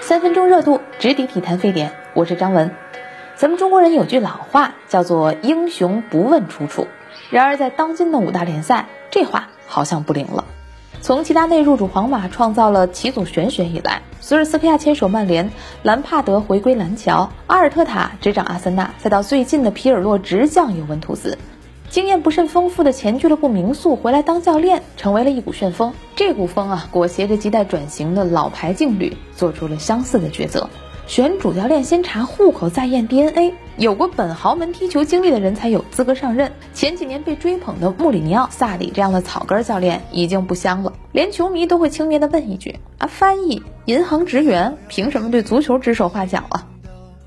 三分钟热度，直抵体坛沸点。我是张文。咱们中国人有句老话，叫做“英雄不问出处”。然而在当今的五大联赛，这话好像不灵了。从齐达内入主皇马，创造了齐祖玄学以来，索尔斯克亚牵手曼联，兰帕德回归蓝桥，阿尔特塔执掌阿森纳，再到最近的皮尔洛执教尤文图斯，经验不甚丰富的前俱乐部名宿回来当教练，成为了一股旋风。这股风啊，裹挟着亟待转型的老牌劲旅，做出了相似的抉择。选主教练先查户口再验 DNA，有过本豪门踢球经历的人才有资格上任。前几年被追捧的穆里尼奥、萨里这样的草根教练已经不香了，连球迷都会轻蔑地问一句：啊，翻译、银行职员凭什么对足球指手画脚啊？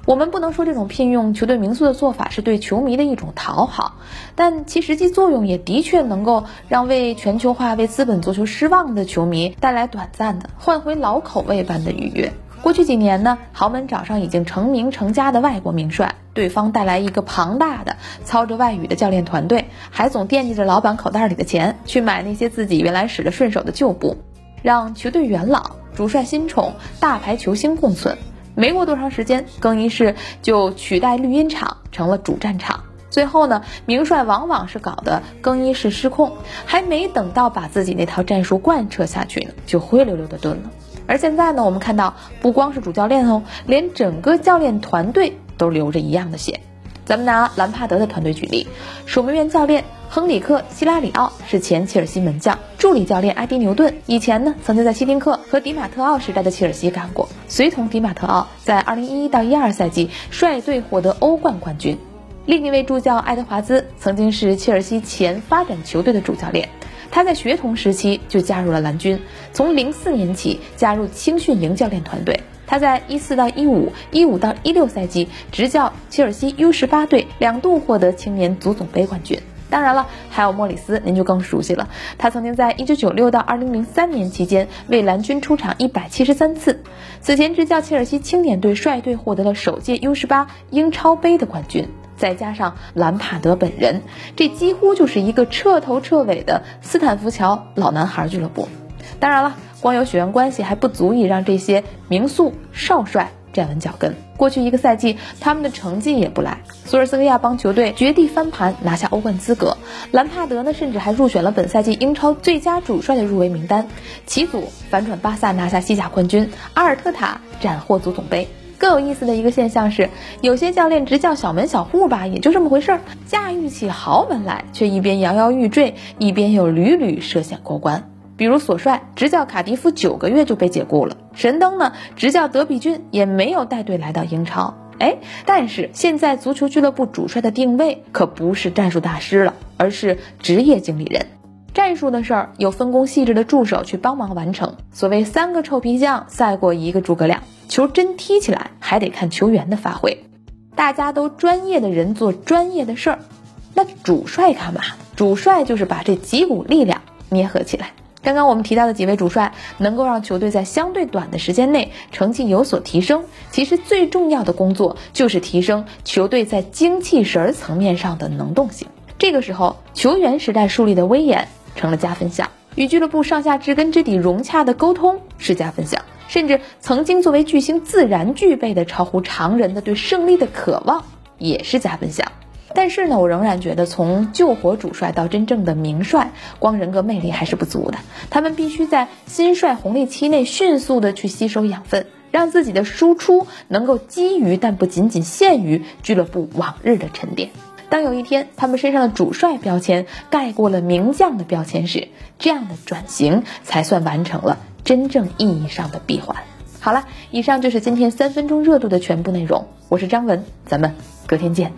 我们不能说这种聘用球队名宿的做法是对球迷的一种讨好，但其实际作用也的确能够让为全球化、为资本足球失望的球迷带来短暂的换回老口味般的愉悦。过去几年呢，豪门找上已经成名成家的外国名帅，对方带来一个庞大的操着外语的教练团队，还总惦记着老板口袋里的钱，去买那些自己原来使得顺手的旧部，让球队元老、主帅新宠、大牌球星共存。没过多长时间，更衣室就取代绿茵场成了主战场。最后呢，明帅往往是搞得更衣室失控，还没等到把自己那套战术贯彻下去呢，就灰溜溜的遁了。而现在呢，我们看到不光是主教练哦，连整个教练团队都流着一样的血。咱们拿兰帕德的团队举例，守门员教练亨里克·希拉里奥是前切尔西门将，助理教练埃迪·牛顿以前呢曾经在希丁克和迪马特奥时代的切尔西干过，随同迪马特奥在2011到12赛季率队获得欧冠冠军。另一位助教爱德华兹曾经是切尔西前发展球队的主教练。他在学童时期就加入了蓝军，从零四年起加入青训营教练团队。他在一四到一五、一五到一六赛季执教切尔西 U 十八队，两度获得青年足总杯冠军。当然了，还有莫里斯，您就更熟悉了。他曾经在一九九六到二零零三年期间为蓝军出场一百七十三次，此前执教切尔西青年队，率队获得了首届 U 十八英超杯的冠军。再加上兰帕德本人，这几乎就是一个彻头彻尾的斯坦福桥老男孩俱乐部。当然了，光有血缘关系还不足以让这些名宿少帅站稳脚跟。过去一个赛季，他们的成绩也不赖。索尔斯克亚帮球队绝地翻盘，拿下欧冠资格。兰帕德呢，甚至还入选了本赛季英超最佳主帅的入围名单。齐祖反转巴萨拿下西甲冠军，阿尔特塔斩获足总杯。更有意思的一个现象是，有些教练执教小门小户吧，也就这么回事儿；驾驭起豪门来，却一边摇摇欲坠，一边又屡屡涉险过关。比如索帅执教卡迪夫九个月就被解雇了，神灯呢执教德比郡也没有带队来到英超。哎，但是现在足球俱乐部主帅的定位可不是战术大师了，而是职业经理人。战术的事儿有分工细致的助手去帮忙完成。所谓三个臭皮匠赛过一个诸葛亮，球真踢起来还得看球员的发挥。大家都专业的人做专业的事儿，那主帅干嘛？主帅就是把这几股力量捏合起来。刚刚我们提到的几位主帅能够让球队在相对短的时间内成绩有所提升，其实最重要的工作就是提升球队在精气神层面上的能动性。这个时候，球员时代树立的威严。成了加分项，与俱乐部上下知根知底融洽的沟通是加分项，甚至曾经作为巨星自然具备的超乎常人的对胜利的渴望也是加分项。但是呢，我仍然觉得从救火主帅到真正的名帅，光人格魅力还是不足的。他们必须在新帅红利期内迅速的去吸收养分，让自己的输出能够基于但不仅仅限于俱乐部往日的沉淀。当有一天他们身上的主帅标签盖过了名将的标签时，这样的转型才算完成了真正意义上的闭环。好了，以上就是今天三分钟热度的全部内容。我是张文，咱们隔天见。